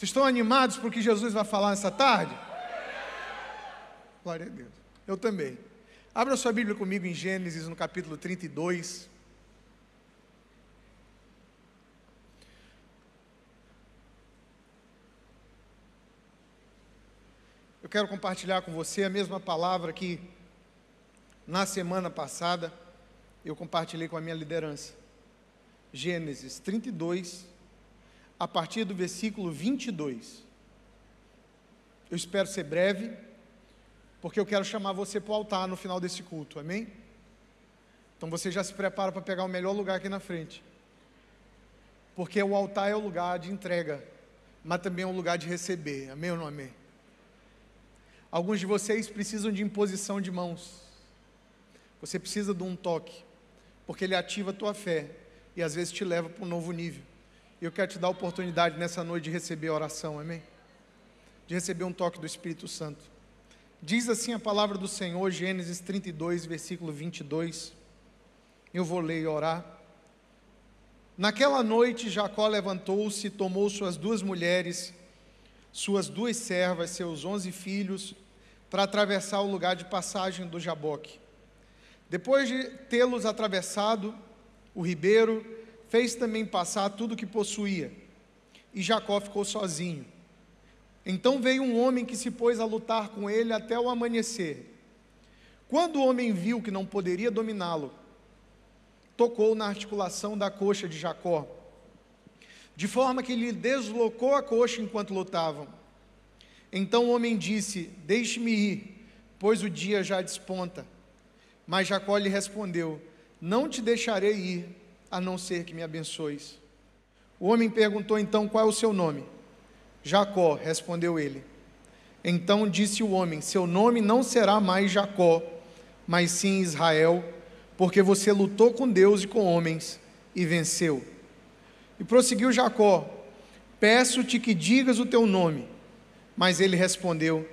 Vocês estão animados por que Jesus vai falar nessa tarde? Glória a Deus. Eu também. Abra sua Bíblia comigo em Gênesis, no capítulo 32. Eu quero compartilhar com você a mesma palavra que na semana passada eu compartilhei com a minha liderança. Gênesis 32, a partir do versículo 22. Eu espero ser breve, porque eu quero chamar você para o altar no final desse culto, amém? Então você já se prepara para pegar o melhor lugar aqui na frente, porque o altar é o lugar de entrega, mas também é um lugar de receber, amém ou não amém? Alguns de vocês precisam de imposição de mãos. Você precisa de um toque, porque ele ativa a tua fé e às vezes te leva para um novo nível. E eu quero te dar a oportunidade nessa noite de receber a oração, amém? De receber um toque do Espírito Santo. Diz assim a palavra do Senhor, Gênesis 32, versículo 22. Eu vou ler e orar. Naquela noite, Jacó levantou-se, tomou suas duas mulheres suas duas servas, seus onze filhos, para atravessar o lugar de passagem do Jaboque. Depois de tê-los atravessado, o ribeiro fez também passar tudo o que possuía, e Jacó ficou sozinho. Então veio um homem que se pôs a lutar com ele até o amanhecer. Quando o homem viu que não poderia dominá-lo, tocou na articulação da coxa de Jacó de forma que lhe deslocou a coxa enquanto lutavam. Então o homem disse: Deixe-me ir, pois o dia já desponta. Mas Jacó lhe respondeu: Não te deixarei ir, a não ser que me abençoes. O homem perguntou então: Qual é o seu nome? Jacó, respondeu ele. Então disse o homem: Seu nome não será mais Jacó, mas sim Israel, porque você lutou com Deus e com homens e venceu. E prosseguiu Jacó: Peço-te que digas o teu nome. Mas ele respondeu: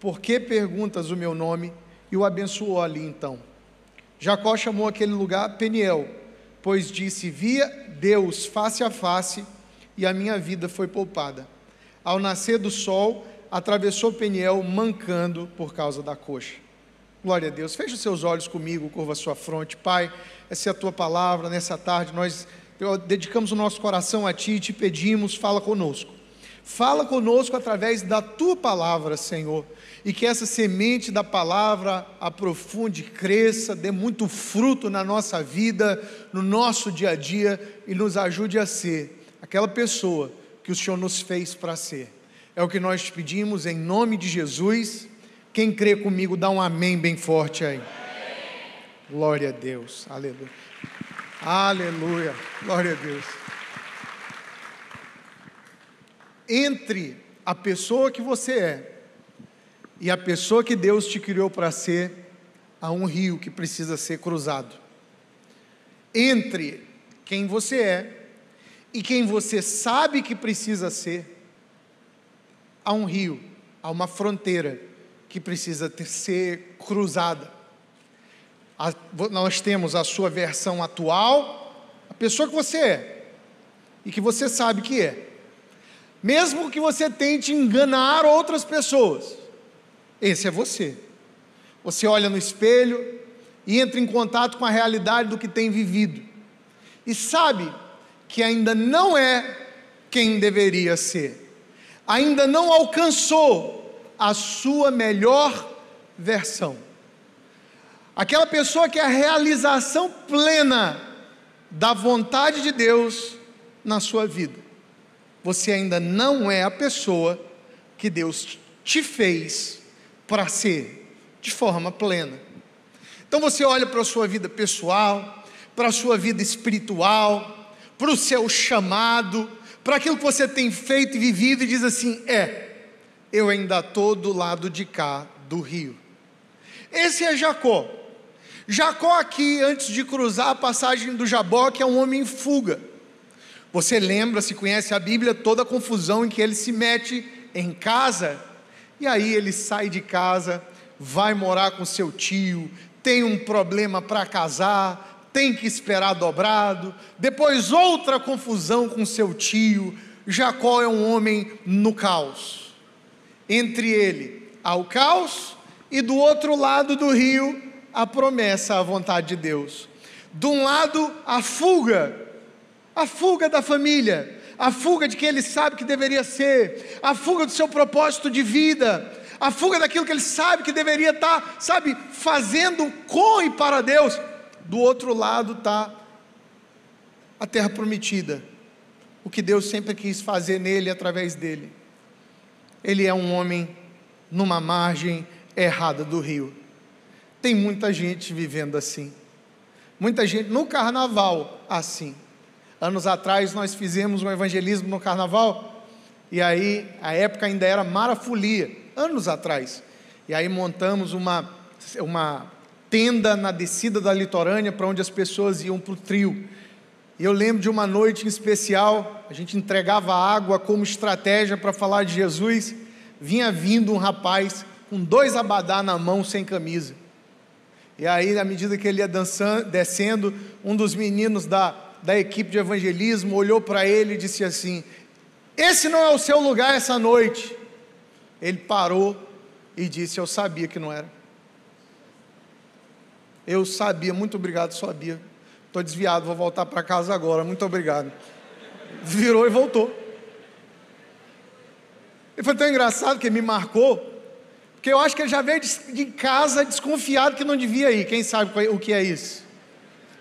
Por que perguntas o meu nome? E o abençoou ali então. Jacó chamou aquele lugar Peniel, pois disse: Via Deus face a face e a minha vida foi poupada. Ao nascer do sol, atravessou Peniel mancando por causa da coxa. Glória a Deus. Feche os seus olhos comigo, curva a sua fronte. Pai, essa é a tua palavra. Nessa tarde nós dedicamos o nosso coração a Ti e te pedimos, fala conosco. Fala conosco através da Tua palavra, Senhor, e que essa semente da palavra aprofunde, cresça, dê muito fruto na nossa vida, no nosso dia a dia e nos ajude a ser aquela pessoa que o Senhor nos fez para ser. É o que nós te pedimos em nome de Jesus. Quem crê comigo, dá um amém bem forte aí. Glória a Deus. Aleluia. Aleluia. Glória a Deus. Entre a pessoa que você é e a pessoa que Deus te criou para ser, há um rio que precisa ser cruzado. Entre quem você é e quem você sabe que precisa ser, há um rio, há uma fronteira que precisa ter, ser cruzada a, nós temos a sua versão atual, a pessoa que você é e que você sabe que é. Mesmo que você tente enganar outras pessoas, esse é você. Você olha no espelho e entra em contato com a realidade do que tem vivido e sabe que ainda não é quem deveria ser, ainda não alcançou a sua melhor versão. Aquela pessoa que é a realização plena da vontade de Deus na sua vida. Você ainda não é a pessoa que Deus te fez para ser de forma plena. Então você olha para a sua vida pessoal, para a sua vida espiritual, para o seu chamado, para aquilo que você tem feito e vivido e diz assim: é, eu ainda estou do lado de cá do rio. Esse é Jacó. Jacó, aqui, antes de cruzar a passagem do Jaboque, é um homem em fuga. Você lembra, se conhece a Bíblia, toda a confusão em que ele se mete em casa, e aí ele sai de casa, vai morar com seu tio, tem um problema para casar, tem que esperar dobrado, depois outra confusão com seu tio, Jacó é um homem no caos. Entre ele há o caos e do outro lado do rio a promessa, a vontade de Deus. De um lado, a fuga, a fuga da família, a fuga de quem ele sabe que deveria ser, a fuga do seu propósito de vida, a fuga daquilo que ele sabe que deveria estar, sabe, fazendo com e para Deus. Do outro lado está a terra prometida, o que Deus sempre quis fazer nele através dele. Ele é um homem numa margem errada do rio. Tem muita gente vivendo assim. Muita gente no carnaval assim. Anos atrás nós fizemos um evangelismo no carnaval e aí a época ainda era marafolia, anos atrás. E aí montamos uma uma tenda na descida da litorânea para onde as pessoas iam para o trio. E eu lembro de uma noite em especial, a gente entregava água como estratégia para falar de Jesus. Vinha vindo um rapaz com dois abadá na mão, sem camisa. E aí, à medida que ele ia dançando, descendo, um dos meninos da, da equipe de evangelismo olhou para ele e disse assim: Esse não é o seu lugar essa noite. Ele parou e disse: Eu sabia que não era. Eu sabia, muito obrigado, sabia. Estou desviado, vou voltar para casa agora, muito obrigado. Virou e voltou. E foi tão engraçado que me marcou porque eu acho que ele já veio de, casa desconfiado que não devia ir. Quem sabe o que é isso?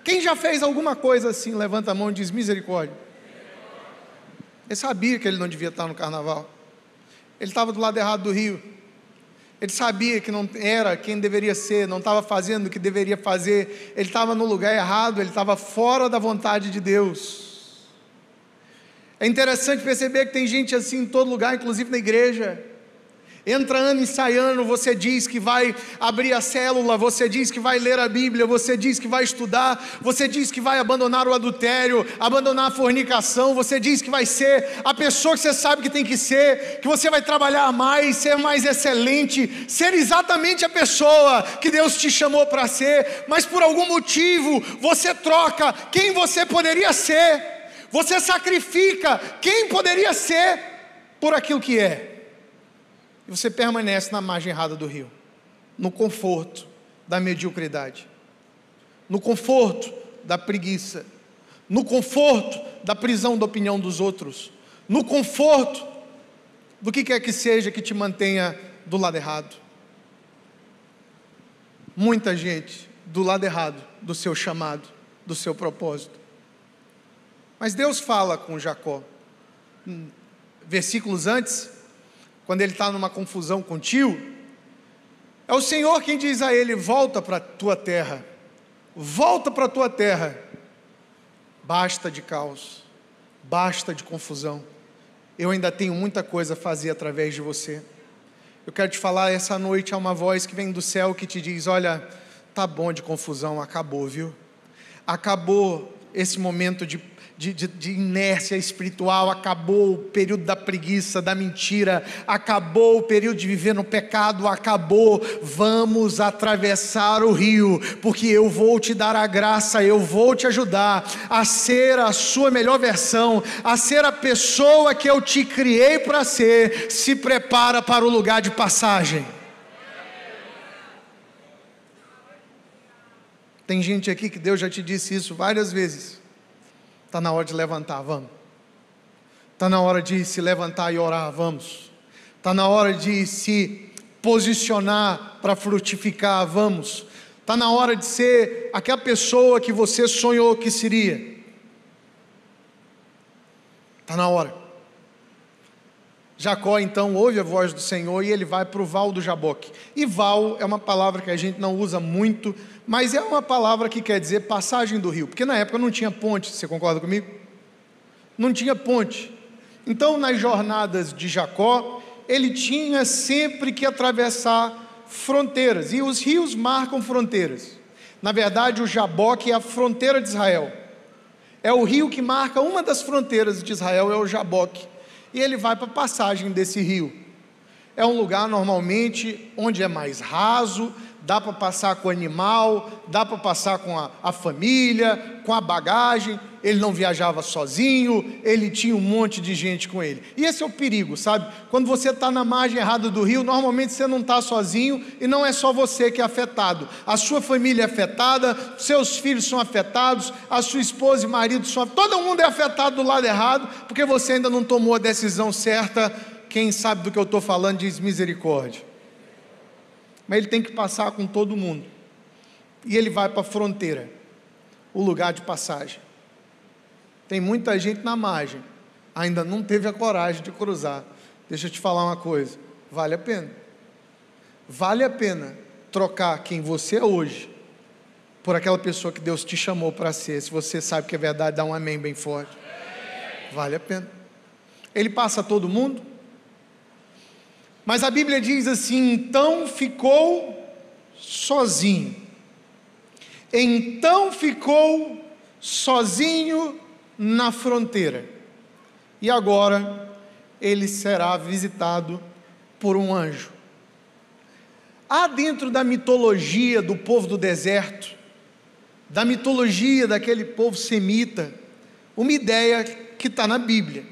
Quem já fez alguma coisa assim, levanta a mão e diz misericórdia. Ele sabia que ele não devia estar no carnaval. Ele estava do lado errado do rio. Ele sabia que não era quem deveria ser, não estava fazendo o que deveria fazer. Ele estava no lugar errado, ele estava fora da vontade de Deus. É interessante perceber que tem gente assim em todo lugar, inclusive na igreja. Entra ano ensaiando, você diz que vai abrir a célula, você diz que vai ler a Bíblia, você diz que vai estudar, você diz que vai abandonar o adultério, abandonar a fornicação, você diz que vai ser a pessoa que você sabe que tem que ser, que você vai trabalhar mais, ser mais excelente, ser exatamente a pessoa que Deus te chamou para ser, mas por algum motivo você troca quem você poderia ser, você sacrifica quem poderia ser por aquilo que é e você permanece na margem errada do rio, no conforto da mediocridade, no conforto da preguiça, no conforto da prisão da opinião dos outros, no conforto do que quer que seja que te mantenha do lado errado. Muita gente do lado errado do seu chamado, do seu propósito. Mas Deus fala com Jacó. Hum, versículos antes, quando ele está numa confusão com o tio, é o Senhor quem diz a ele: volta para a tua terra, volta para a tua terra. Basta de caos, basta de confusão. Eu ainda tenho muita coisa a fazer através de você. Eu quero te falar essa noite há uma voz que vem do céu que te diz: olha, tá bom de confusão, acabou, viu? Acabou esse momento de de, de, de, inércia espiritual, acabou o período da preguiça, da mentira, acabou o período de viver no pecado, acabou. Vamos atravessar o rio, porque eu vou te dar a graça, eu vou te ajudar a ser a sua melhor versão, a ser a pessoa que eu te criei para ser. Se prepara para o lugar de passagem. Tem gente aqui que Deus já te disse isso várias vezes. Está na hora de levantar, vamos. Está na hora de se levantar e orar, vamos. Está na hora de se posicionar para frutificar, vamos. Está na hora de ser aquela pessoa que você sonhou que seria. Está na hora. Jacó então ouve a voz do Senhor e ele vai para o Val do Jaboque. E Val é uma palavra que a gente não usa muito, mas é uma palavra que quer dizer passagem do rio, porque na época não tinha ponte, você concorda comigo? Não tinha ponte. Então, nas jornadas de Jacó, ele tinha sempre que atravessar fronteiras, e os rios marcam fronteiras. Na verdade, o Jaboque é a fronteira de Israel. É o rio que marca uma das fronteiras de Israel, é o Jaboque. E ele vai para a passagem desse rio. É um lugar normalmente onde é mais raso, dá para passar com o animal, dá para passar com a, a, família, com a bagagem. Ele não viajava sozinho, ele tinha um monte de gente com ele. E esse é o perigo, sabe? Quando você está na margem errada do rio, normalmente você não está sozinho e não é só você que é afetado. A sua família é afetada, seus filhos são afetados, a sua esposa e marido são Todo mundo é afetado do lado errado, porque você ainda não tomou a decisão certa. Quem sabe do que eu estou falando diz misericórdia mas ele tem que passar com todo mundo. E ele vai para a fronteira, o lugar de passagem. Tem muita gente na margem, ainda não teve a coragem de cruzar. Deixa eu te falar uma coisa: vale a pena. Vale a pena trocar quem você é hoje por aquela pessoa que Deus te chamou para ser. Se você sabe que é verdade, dá um amém bem forte. Vale a pena. Ele passa todo mundo, mas a Bíblia diz assim: então ficou sozinho. Então ficou sozinho na fronteira. E agora ele será visitado por um anjo. Há dentro da mitologia do povo do deserto, da mitologia daquele povo semita, uma ideia que está na Bíblia,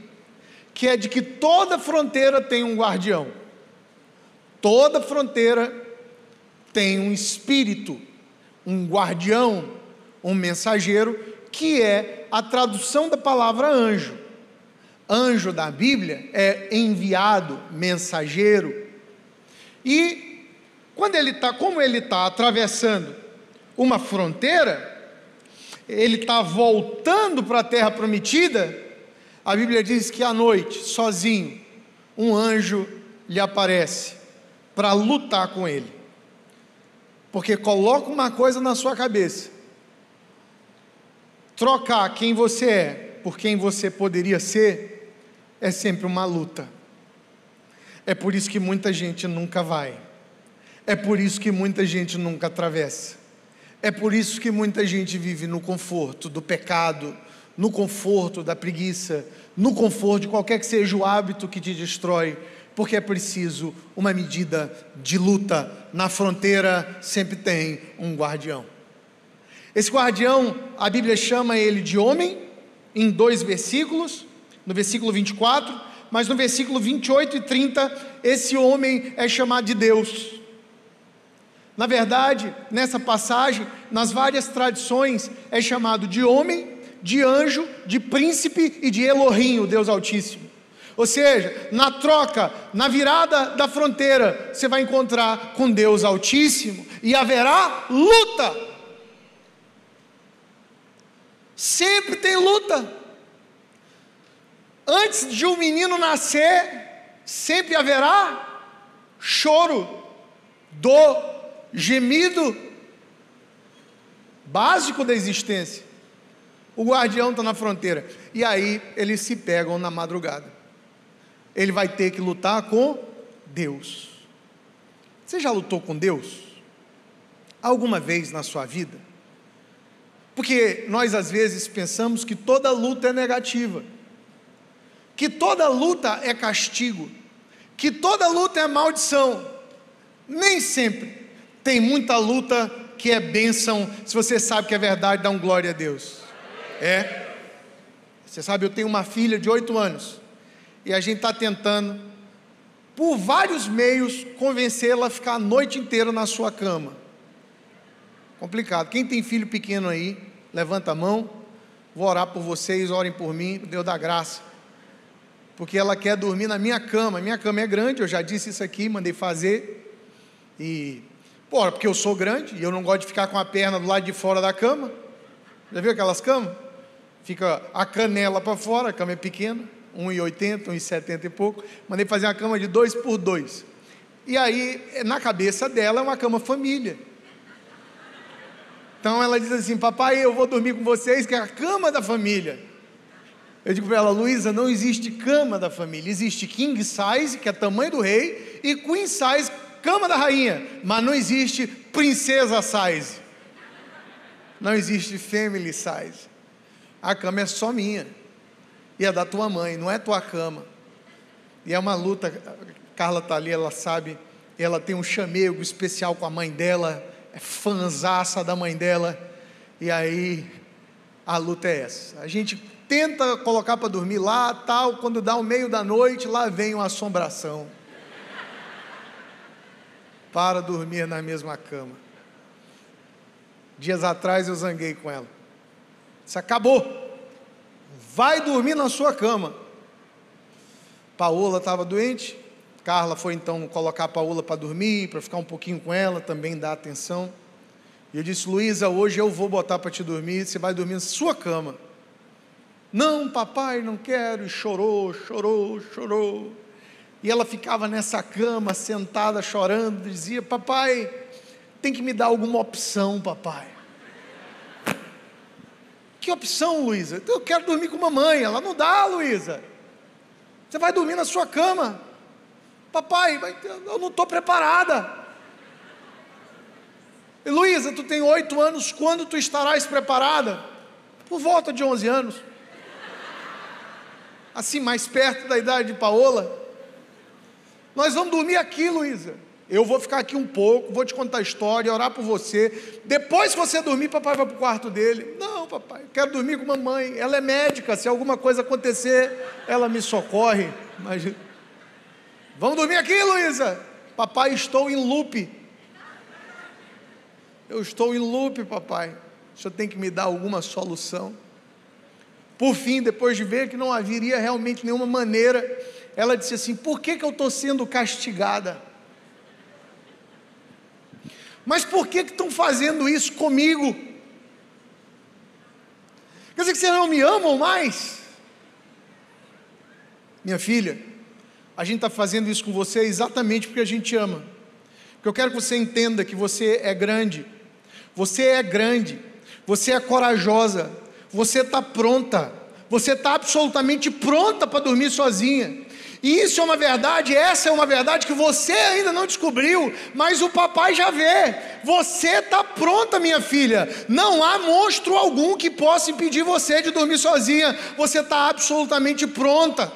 que é de que toda fronteira tem um guardião. Toda fronteira tem um espírito, um guardião, um mensageiro, que é a tradução da palavra anjo. Anjo da Bíblia é enviado, mensageiro. E quando ele está, como ele está atravessando uma fronteira, ele está voltando para a terra prometida, a Bíblia diz que à noite, sozinho, um anjo lhe aparece para lutar com ele. Porque coloca uma coisa na sua cabeça: trocar quem você é por quem você poderia ser é sempre uma luta. É por isso que muita gente nunca vai. É por isso que muita gente nunca atravessa. É por isso que muita gente vive no conforto do pecado, no conforto da preguiça, no conforto de qualquer que seja o hábito que te destrói porque é preciso uma medida de luta. Na fronteira sempre tem um guardião. Esse guardião, a Bíblia chama ele de homem, em dois versículos, no versículo 24, mas no versículo 28 e 30, esse homem é chamado de Deus. Na verdade, nessa passagem, nas várias tradições, é chamado de homem, de anjo, de príncipe e de Elohim, o Deus Altíssimo. Ou seja, na troca, na virada da fronteira, você vai encontrar com Deus Altíssimo e haverá luta. Sempre tem luta. Antes de um menino nascer, sempre haverá choro, dor, gemido básico da existência. O guardião está na fronteira. E aí eles se pegam na madrugada ele vai ter que lutar com Deus. Você já lutou com Deus? Alguma vez na sua vida? Porque nós às vezes pensamos que toda luta é negativa, que toda luta é castigo, que toda luta é maldição. Nem sempre. Tem muita luta que é bênção. Se você sabe que é verdade, dá um glória a Deus. É. Você sabe, eu tenho uma filha de oito anos e a gente está tentando, por vários meios, convencê-la a ficar a noite inteira na sua cama. Complicado. Quem tem filho pequeno aí, levanta a mão. Vou orar por vocês, orem por mim, Deus da graça. Porque ela quer dormir na minha cama. Minha cama é grande, eu já disse isso aqui, mandei fazer. E, pô, porque eu sou grande e eu não gosto de ficar com a perna do lado de fora da cama. Já viu aquelas camas? Fica a canela para fora, a cama é pequena. 1,80, 1,70 e pouco. Mandei fazer uma cama de dois por dois. E aí, na cabeça dela, é uma cama família. Então ela diz assim: Papai, eu vou dormir com vocês, que é a cama da família. Eu digo para ela, Luísa, não existe cama da família, existe king size, que é tamanho do rei, e queen size, cama da rainha, mas não existe princesa size. Não existe family size. A cama é só minha e é da tua mãe, não é tua cama. E é uma luta, Carla está ali, ela sabe ela tem um chamego especial com a mãe dela, é fanzaça da mãe dela, e aí a luta é essa. A gente tenta colocar para dormir lá, tal, quando dá o meio da noite, lá vem uma assombração. Para dormir na mesma cama. Dias atrás eu zanguei com ela. Isso acabou. Vai dormir na sua cama. Paola estava doente, Carla foi então colocar a Paola para dormir, para ficar um pouquinho com ela, também dar atenção. E eu disse: Luísa, hoje eu vou botar para te dormir, você vai dormir na sua cama. Não, papai, não quero. E chorou, chorou, chorou. E ela ficava nessa cama, sentada, chorando, dizia: Papai, tem que me dar alguma opção, papai. Que opção, Luísa? Eu quero dormir com mamãe. Ela não dá, Luísa. Você vai dormir na sua cama. Papai, eu não estou preparada. Luísa, tu tem oito anos, quando tu estarás preparada? Por volta de onze anos. Assim, mais perto da idade de Paola. Nós vamos dormir aqui, Luísa. Eu vou ficar aqui um pouco, vou te contar a história, orar por você. Depois que você dormir, papai vai para o quarto dele. Não, papai, quero dormir com mamãe. Ela é médica, se alguma coisa acontecer, ela me socorre. Mas Vamos dormir aqui, Luísa? Papai, estou em loop. Eu estou em loop, papai. O senhor tem que me dar alguma solução. Por fim, depois de ver que não haveria realmente nenhuma maneira, ela disse assim: Por que, que eu estou sendo castigada? Mas por que, estão fazendo isso comigo? Quer dizer que vocês não me amam mais? Minha filha, a gente está fazendo isso com você exatamente porque a gente ama. Porque eu quero que você entenda que você é grande, você é grande, você é corajosa, você está pronta, você está absolutamente pronta para dormir sozinha. E isso é uma verdade, essa é uma verdade que você ainda não descobriu, mas o papai já vê. Você está pronta, minha filha. Não há monstro algum que possa impedir você de dormir sozinha. Você está absolutamente pronta.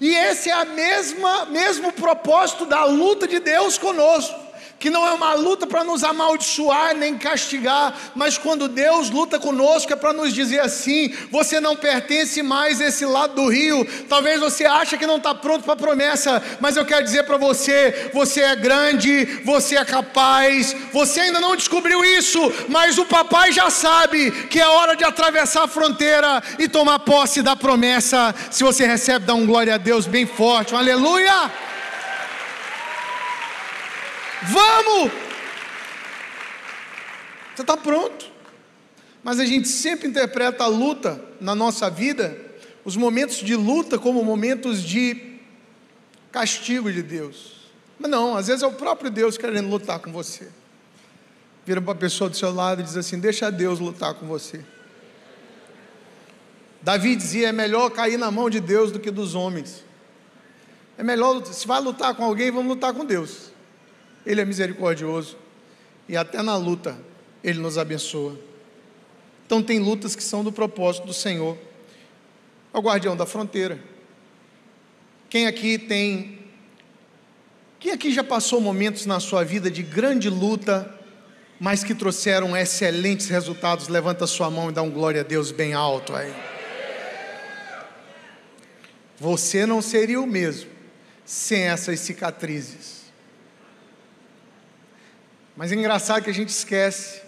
E esse é a mesma mesmo propósito da luta de Deus conosco que não é uma luta para nos amaldiçoar nem castigar, mas quando Deus luta conosco é para nos dizer assim: você não pertence mais a esse lado do rio. Talvez você ache que não está pronto para a promessa, mas eu quero dizer para você: você é grande, você é capaz, você ainda não descobriu isso, mas o papai já sabe que é hora de atravessar a fronteira e tomar posse da promessa. Se você recebe, dá um glória a Deus bem forte, um aleluia. Vamos! Você está pronto. Mas a gente sempre interpreta a luta na nossa vida, os momentos de luta, como momentos de castigo de Deus. Mas não, às vezes é o próprio Deus querendo lutar com você. Vira para a pessoa do seu lado e diz assim: Deixa Deus lutar com você. Davi dizia: É melhor cair na mão de Deus do que dos homens. É melhor, se vai lutar com alguém, vamos lutar com Deus. Ele é misericordioso e até na luta Ele nos abençoa. Então, tem lutas que são do propósito do Senhor. É o guardião da fronteira. Quem aqui tem. Quem aqui já passou momentos na sua vida de grande luta, mas que trouxeram excelentes resultados? Levanta sua mão e dá um glória a Deus bem alto aí. Você não seria o mesmo sem essas cicatrizes. Mas é engraçado que a gente esquece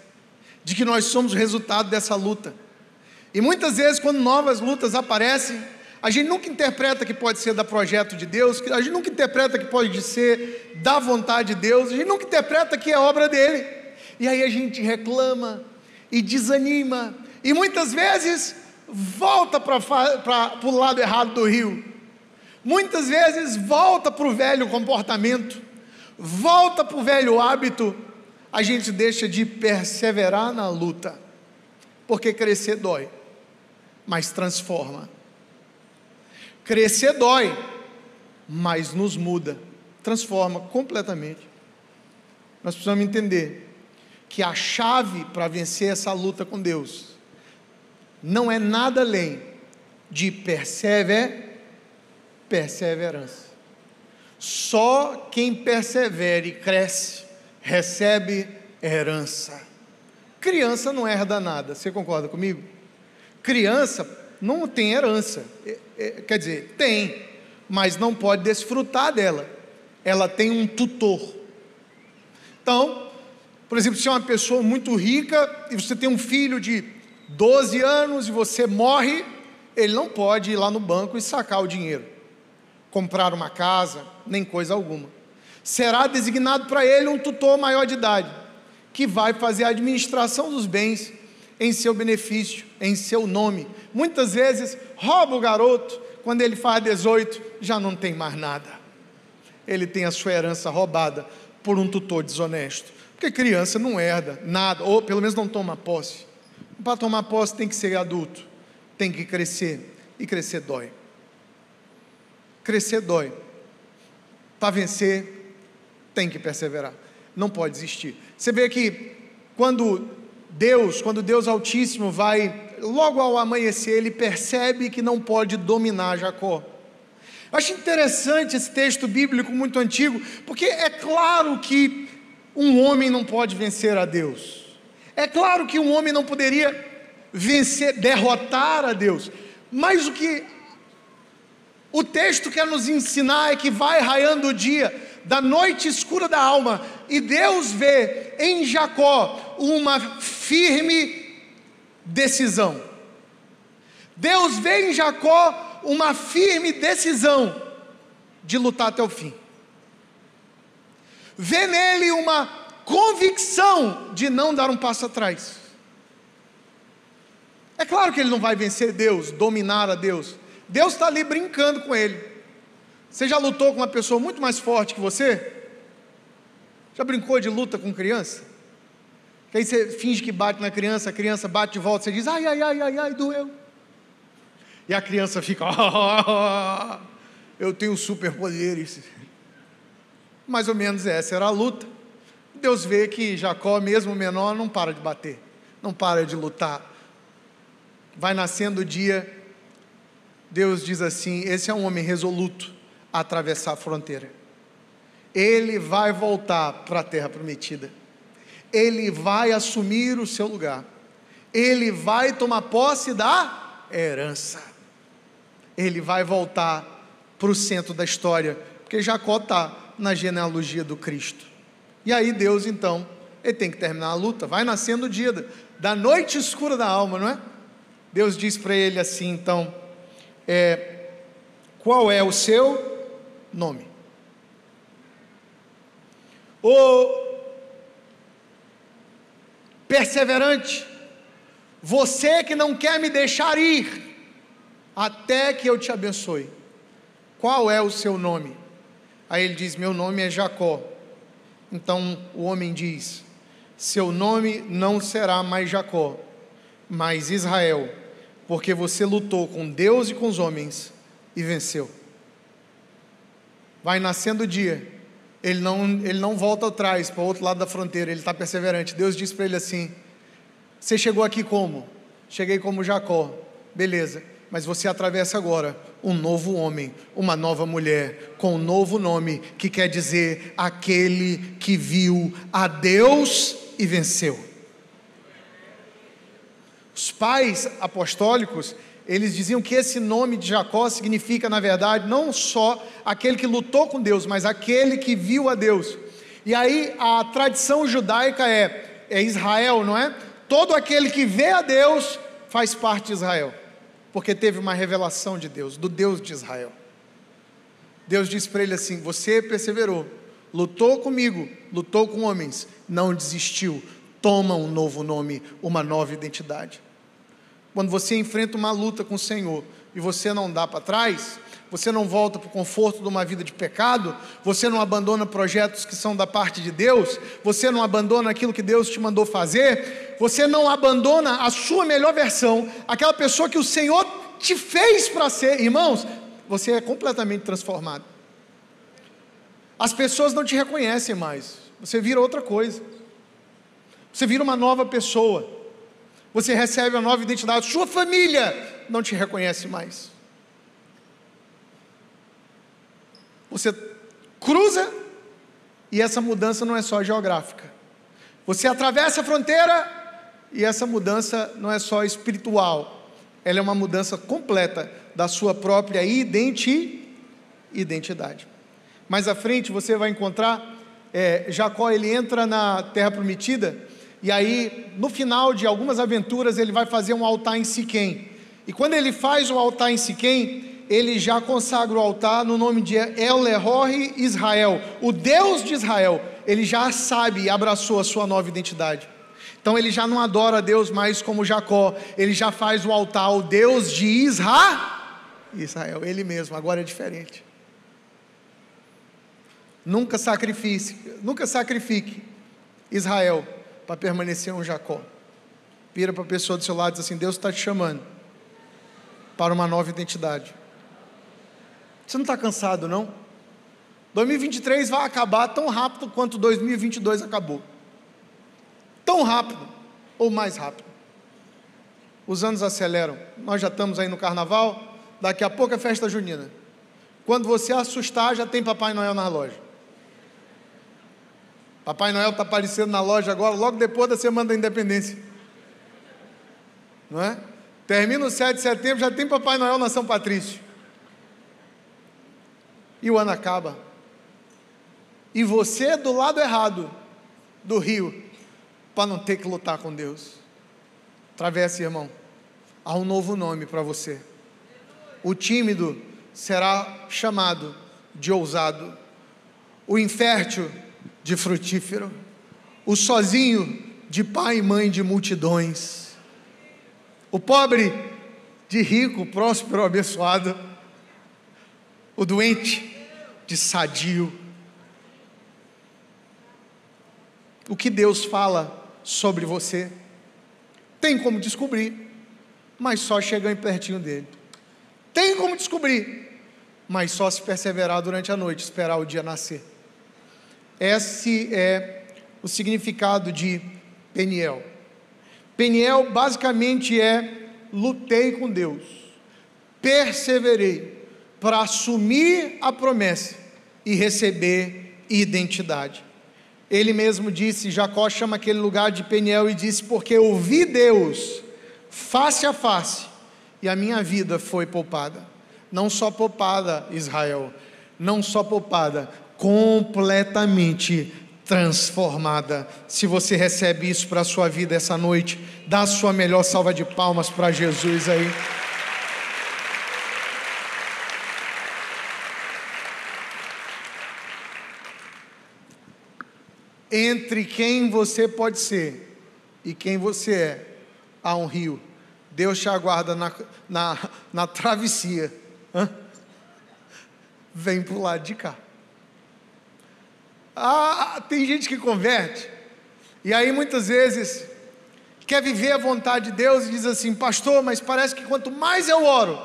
de que nós somos o resultado dessa luta. E muitas vezes, quando novas lutas aparecem, a gente nunca interpreta que pode ser da projeto de Deus, a gente nunca interpreta que pode ser da vontade de Deus, a gente nunca interpreta que é obra dele. E aí a gente reclama e desanima, e muitas vezes volta para o lado errado do rio, muitas vezes volta para o velho comportamento, volta para o velho hábito, a gente deixa de perseverar na luta, porque crescer dói, mas transforma. Crescer dói, mas nos muda, transforma completamente. Nós precisamos entender que a chave para vencer essa luta com Deus não é nada além de persever, perseverança. Só quem persevera e cresce recebe herança. Criança não herda nada, você concorda comigo? Criança não tem herança, é, é, quer dizer, tem, mas não pode desfrutar dela. Ela tem um tutor. Então, por exemplo, se é uma pessoa muito rica e você tem um filho de 12 anos e você morre, ele não pode ir lá no banco e sacar o dinheiro, comprar uma casa, nem coisa alguma. Será designado para ele um tutor maior de idade, que vai fazer a administração dos bens em seu benefício, em seu nome. Muitas vezes rouba o garoto, quando ele faz 18, já não tem mais nada. Ele tem a sua herança roubada por um tutor desonesto. Porque criança não herda nada, ou pelo menos não toma posse. Para tomar posse tem que ser adulto, tem que crescer, e crescer dói. Crescer dói. Para vencer, tem que perseverar, não pode desistir. Você vê que quando Deus, quando Deus Altíssimo vai, logo ao amanhecer, ele percebe que não pode dominar Jacó. Acho interessante esse texto bíblico muito antigo, porque é claro que um homem não pode vencer a Deus. É claro que um homem não poderia vencer, derrotar a Deus, mas o que o texto quer nos ensinar é que vai raiando o dia, da noite escura da alma, e Deus vê em Jacó uma firme decisão. Deus vê em Jacó uma firme decisão de lutar até o fim vê nele uma convicção de não dar um passo atrás. É claro que ele não vai vencer Deus, dominar a Deus. Deus está ali brincando com ele. Você já lutou com uma pessoa muito mais forte que você? Já brincou de luta com criança? Que aí você finge que bate na criança, a criança bate de volta, você diz, ai, ai, ai, ai, ai, doeu. E a criança fica, oh, eu tenho superpoderes mais ou menos essa era a luta. Deus vê que Jacó, mesmo menor, não para de bater, não para de lutar. Vai nascendo o dia, Deus diz assim: esse é um homem resoluto atravessar a fronteira. Ele vai voltar para a terra prometida. Ele vai assumir o seu lugar. Ele vai tomar posse da herança. Ele vai voltar para o centro da história, porque Jacó está na genealogia do Cristo. E aí Deus então, ele tem que terminar a luta, vai nascendo o dia da noite escura da alma, não é? Deus diz para ele assim, então, é, qual é o seu nome? O perseverante, você que não quer me deixar ir, até que eu te abençoe. Qual é o seu nome? Aí ele diz: Meu nome é Jacó. Então o homem diz: Seu nome não será mais Jacó, mas Israel, porque você lutou com Deus e com os homens e venceu. Vai nascendo o dia, ele não, ele não volta atrás para o outro lado da fronteira, ele está perseverante. Deus diz para ele assim: Você chegou aqui como? Cheguei como Jacó, beleza mas você atravessa agora um novo homem, uma nova mulher, com um novo nome, que quer dizer aquele que viu a Deus e venceu. Os pais apostólicos, eles diziam que esse nome de Jacó significa, na verdade, não só aquele que lutou com Deus, mas aquele que viu a Deus. E aí a tradição judaica é, é Israel, não é? Todo aquele que vê a Deus faz parte de Israel porque teve uma revelação de Deus, do Deus de Israel. Deus disse para ele assim: Você perseverou, lutou comigo, lutou com homens, não desistiu, toma um novo nome, uma nova identidade. Quando você enfrenta uma luta com o Senhor e você não dá para trás, você não volta para o conforto de uma vida de pecado, você não abandona projetos que são da parte de Deus, você não abandona aquilo que Deus te mandou fazer, você não abandona a sua melhor versão, aquela pessoa que o Senhor te fez para ser, irmãos, você é completamente transformado. As pessoas não te reconhecem mais, você vira outra coisa, você vira uma nova pessoa, você recebe uma nova identidade, sua família não te reconhece mais. Você cruza e essa mudança não é só geográfica. Você atravessa a fronteira e essa mudança não é só espiritual, ela é uma mudança completa da sua própria identi identidade. Mais à frente você vai encontrar é, Jacó, ele entra na terra prometida e aí no final de algumas aventuras ele vai fazer um altar em Siquém. E quando ele faz o altar em Siquém, ele já consagra o altar no nome de El Israel, o Deus de Israel. Ele já sabe e abraçou a sua nova identidade. Então ele já não adora a Deus mais como Jacó, ele já faz o altar o Deus de Israel. Israel, ele mesmo, agora é diferente. Nunca sacrifique, nunca sacrifique Israel para permanecer um Jacó. Vira para a pessoa do seu lado e diz assim: Deus está te chamando para uma nova identidade. Você não está cansado, não? 2023 vai acabar tão rápido quanto 2022 acabou. Tão rápido, ou mais rápido. Os anos aceleram. Nós já estamos aí no carnaval, daqui a pouco é festa junina. Quando você assustar, já tem Papai Noel na loja. Papai Noel está aparecendo na loja agora, logo depois da Semana da Independência. Não é? Termina o 7 de setembro, já tem Papai Noel na São Patrício. E o ano acaba. E você do lado errado do rio, para não ter que lutar com Deus. Travesse, irmão. Há um novo nome para você. O tímido será chamado de ousado. O infértil de frutífero. O sozinho de pai e mãe de multidões. O pobre de rico, próspero, abençoado. O doente de sadio. O que Deus fala sobre você? Tem como descobrir, mas só chegando pertinho dele. Tem como descobrir, mas só se perseverar durante a noite, esperar o dia nascer. Esse é o significado de Peniel. Peniel basicamente é lutei com Deus, perseverei para assumir a promessa e receber identidade. Ele mesmo disse, Jacó chama aquele lugar de Peniel e disse: Porque ouvi Deus face a face e a minha vida foi poupada. Não só poupada, Israel, não só poupada, completamente transformada. Se você recebe isso para a sua vida essa noite, dá a sua melhor salva de palmas para Jesus aí. Entre quem você pode ser e quem você é, há um rio. Deus te aguarda na, na, na travessia. Hã? Vem para o lado de cá. Ah, tem gente que converte, e aí muitas vezes quer viver a vontade de Deus e diz assim, pastor, mas parece que quanto mais eu oro,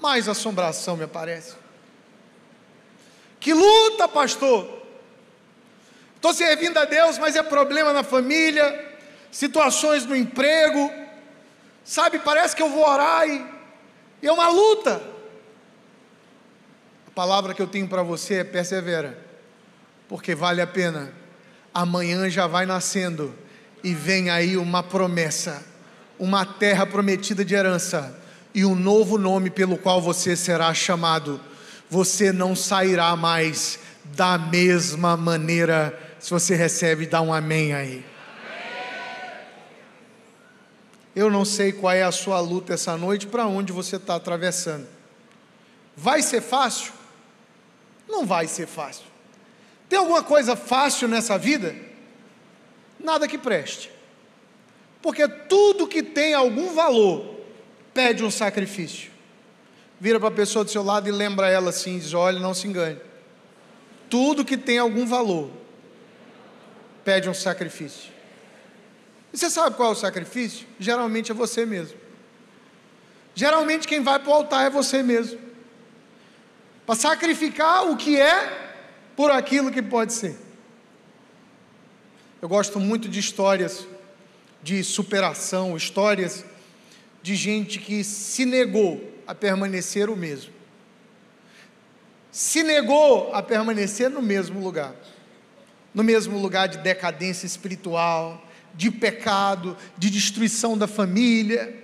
mais assombração me aparece. Que luta, pastor! Estou servindo a Deus, mas é problema na família, situações no emprego, sabe? Parece que eu vou orar e, e é uma luta. A palavra que eu tenho para você é persevera porque vale a pena. Amanhã já vai nascendo e vem aí uma promessa, uma terra prometida de herança e um novo nome pelo qual você será chamado. Você não sairá mais da mesma maneira. Se você recebe, dá um amém aí. Eu não sei qual é a sua luta essa noite, para onde você está atravessando. Vai ser fácil? Não vai ser fácil. Tem alguma coisa fácil nessa vida? Nada que preste. Porque tudo que tem algum valor pede um sacrifício. Vira para a pessoa do seu lado e lembra ela assim, diz: olha, não se engane. Tudo que tem algum valor pede um sacrifício. E você sabe qual é o sacrifício? Geralmente é você mesmo. Geralmente quem vai para o altar é você mesmo. Para sacrificar o que é por aquilo que pode ser. Eu gosto muito de histórias de superação, histórias de gente que se negou a permanecer o mesmo. se negou a permanecer no mesmo lugar no mesmo lugar de decadência espiritual, de pecado, de destruição da família,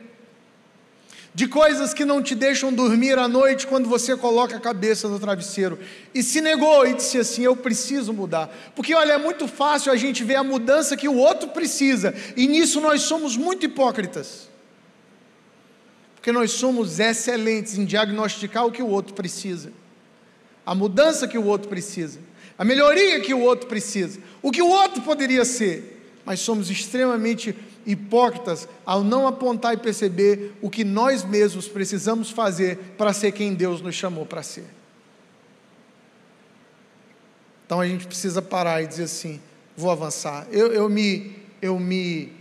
de coisas que não te deixam dormir à noite quando você coloca a cabeça no travesseiro. E se negou e disse assim: Eu preciso mudar. Porque olha, é muito fácil a gente ver a mudança que o outro precisa, e nisso nós somos muito hipócritas. Porque nós somos excelentes em diagnosticar o que o outro precisa, a mudança que o outro precisa a melhoria que o outro precisa, o que o outro poderia ser, mas somos extremamente hipócritas ao não apontar e perceber o que nós mesmos precisamos fazer para ser quem Deus nos chamou para ser. Então a gente precisa parar e dizer assim: vou avançar. Eu, eu me, eu me,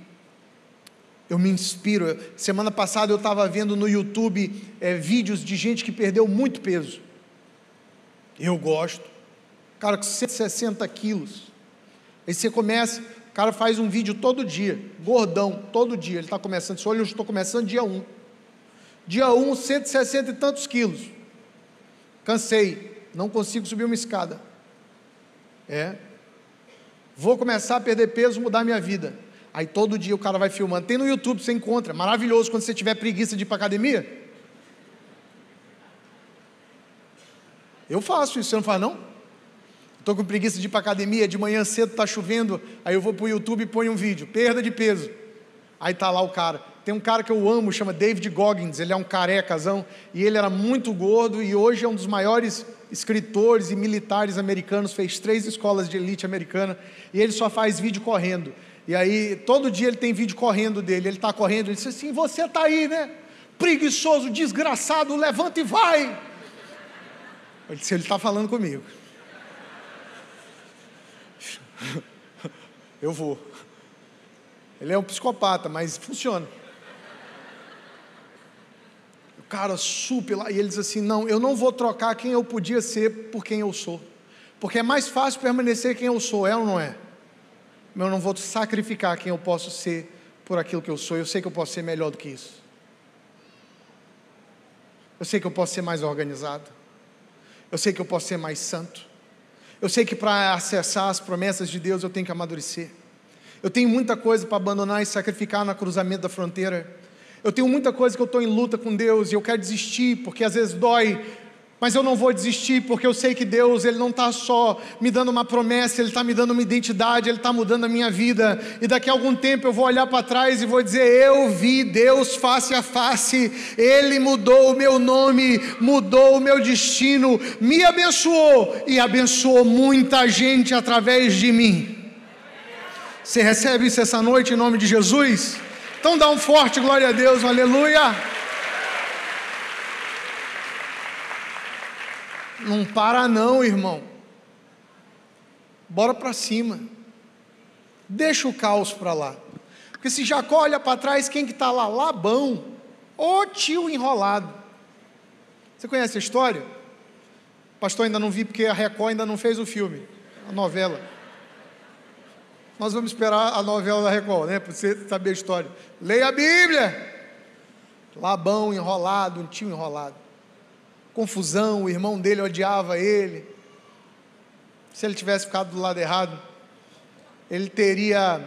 eu me inspiro. Semana passada eu estava vendo no YouTube é, vídeos de gente que perdeu muito peso. Eu gosto cara com 160 quilos. Aí você começa, o cara faz um vídeo todo dia, gordão, todo dia. Ele está começando, olha, eu estou começando dia 1. Dia 1, 160 e tantos quilos. Cansei, não consigo subir uma escada. É. Vou começar a perder peso, mudar minha vida. Aí todo dia o cara vai filmando. Tem no YouTube, você encontra. Maravilhoso quando você tiver preguiça de ir para academia. Eu faço isso, você não faz não? Estou com preguiça de ir para academia, de manhã cedo está chovendo, aí eu vou para o YouTube e ponho um vídeo, perda de peso. Aí está lá o cara. Tem um cara que eu amo, chama David Goggins, ele é um carecazão, e ele era muito gordo e hoje é um dos maiores escritores e militares americanos, fez três escolas de elite americana, e ele só faz vídeo correndo. E aí, todo dia ele tem vídeo correndo dele, ele está correndo, ele diz assim, você está aí, né? Preguiçoso, desgraçado, levanta e vai. Eu disse, ele está falando comigo. Eu vou. Ele é um psicopata, mas funciona. O cara super lá, e ele diz assim: Não, eu não vou trocar quem eu podia ser por quem eu sou. Porque é mais fácil permanecer quem eu sou, é ou não é? Mas eu não vou sacrificar quem eu posso ser por aquilo que eu sou. Eu sei que eu posso ser melhor do que isso. Eu sei que eu posso ser mais organizado. Eu sei que eu posso ser mais santo. Eu sei que para acessar as promessas de Deus eu tenho que amadurecer. Eu tenho muita coisa para abandonar e sacrificar no cruzamento da fronteira. Eu tenho muita coisa que eu estou em luta com Deus e eu quero desistir, porque às vezes dói, mas eu não vou desistir, porque eu sei que Deus, Ele não está só me dando uma promessa, Ele está me dando uma identidade, Ele está mudando a minha vida, e daqui a algum tempo eu vou olhar para trás e vou dizer: Eu vi Deus face a face, Ele mudou o meu nome, mudou o meu destino, me abençoou e abençoou muita gente através de mim. Você recebe isso essa noite em nome de Jesus? Então dá um forte glória a Deus, aleluia. Não para não, irmão. Bora para cima. Deixa o caos para lá. Porque se Jacó olha para trás, quem que está lá? Labão. Ô tio enrolado. Você conhece a história? Pastor ainda não vi porque a Record ainda não fez o filme, a novela. Nós vamos esperar a novela da Record, né? Para você saber a história. Leia a Bíblia. Labão enrolado, um tio enrolado confusão, o irmão dele odiava ele. Se ele tivesse ficado do lado errado, ele teria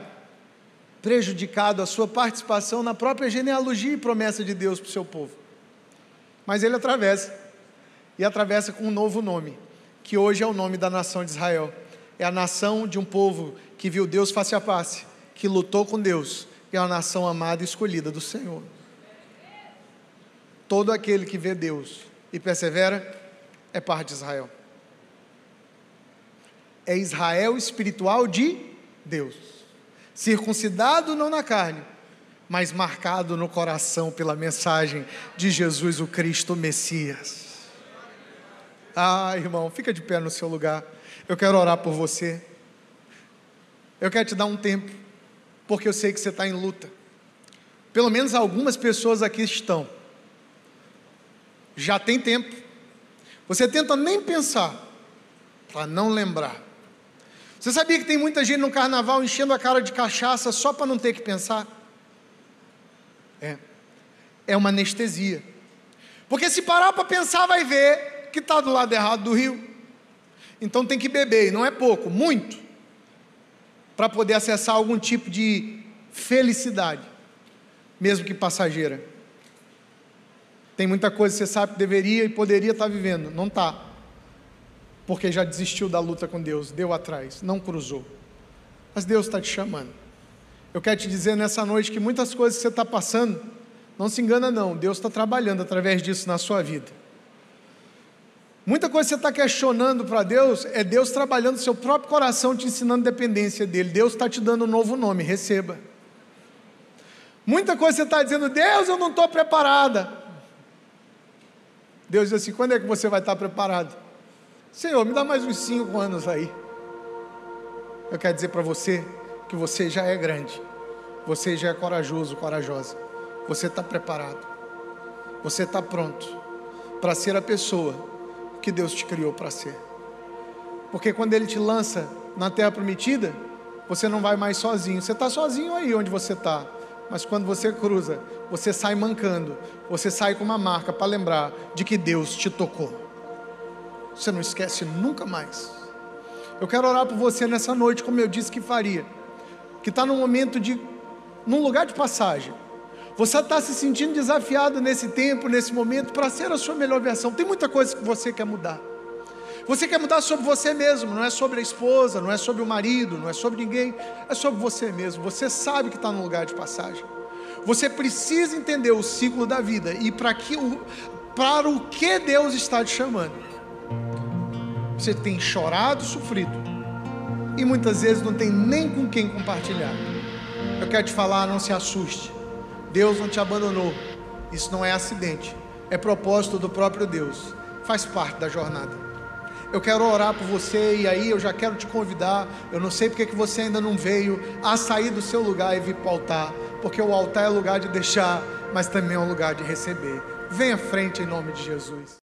prejudicado a sua participação na própria genealogia e promessa de Deus para o seu povo. Mas ele atravessa, e atravessa com um novo nome, que hoje é o nome da nação de Israel. É a nação de um povo que viu Deus face a face, que lutou com Deus, e é a nação amada e escolhida do Senhor. Todo aquele que vê Deus e persevera, é parte de Israel. É Israel espiritual de Deus, circuncidado não na carne, mas marcado no coração pela mensagem de Jesus, o Cristo Messias. Ah, irmão, fica de pé no seu lugar. Eu quero orar por você. Eu quero te dar um tempo, porque eu sei que você está em luta. Pelo menos algumas pessoas aqui estão já tem tempo. Você tenta nem pensar, para não lembrar. Você sabia que tem muita gente no carnaval enchendo a cara de cachaça só para não ter que pensar? É. É uma anestesia. Porque se parar para pensar, vai ver que está do lado errado do rio. Então tem que beber, e não é pouco, muito, para poder acessar algum tipo de felicidade, mesmo que passageira. Tem muita coisa que você sabe que deveria e poderia estar vivendo, não está, porque já desistiu da luta com Deus, deu atrás, não cruzou. Mas Deus está te chamando. Eu quero te dizer nessa noite que muitas coisas que você está passando, não se engana não, Deus está trabalhando através disso na sua vida. Muita coisa que você está questionando para Deus, é Deus trabalhando seu próprio coração, te ensinando dependência dEle. Deus está te dando um novo nome, receba. Muita coisa você está dizendo, Deus, eu não estou preparada. Deus diz assim: quando é que você vai estar preparado? Senhor, me dá mais uns cinco anos aí. Eu quero dizer para você que você já é grande, você já é corajoso, corajosa, você está preparado, você está pronto para ser a pessoa que Deus te criou para ser. Porque quando Ele te lança na terra prometida, você não vai mais sozinho, você está sozinho aí onde você está, mas quando você cruza, você sai mancando, você sai com uma marca para lembrar de que Deus te tocou. Você não esquece nunca mais. Eu quero orar por você nessa noite, como eu disse que faria, que está num momento de, num lugar de passagem. Você está se sentindo desafiado nesse tempo, nesse momento, para ser a sua melhor versão. Tem muita coisa que você quer mudar. Você quer mudar sobre você mesmo, não é sobre a esposa, não é sobre o marido, não é sobre ninguém, é sobre você mesmo. Você sabe que está num lugar de passagem. Você precisa entender o ciclo da vida e para que para o que Deus está te chamando. Você tem chorado, sofrido e muitas vezes não tem nem com quem compartilhar. Eu quero te falar, não se assuste. Deus não te abandonou. Isso não é acidente, é propósito do próprio Deus. Faz parte da jornada eu quero orar por você e aí eu já quero te convidar. Eu não sei porque que você ainda não veio a sair do seu lugar e vir para o altar, porque o altar é lugar de deixar, mas também é um lugar de receber. Venha à frente em nome de Jesus.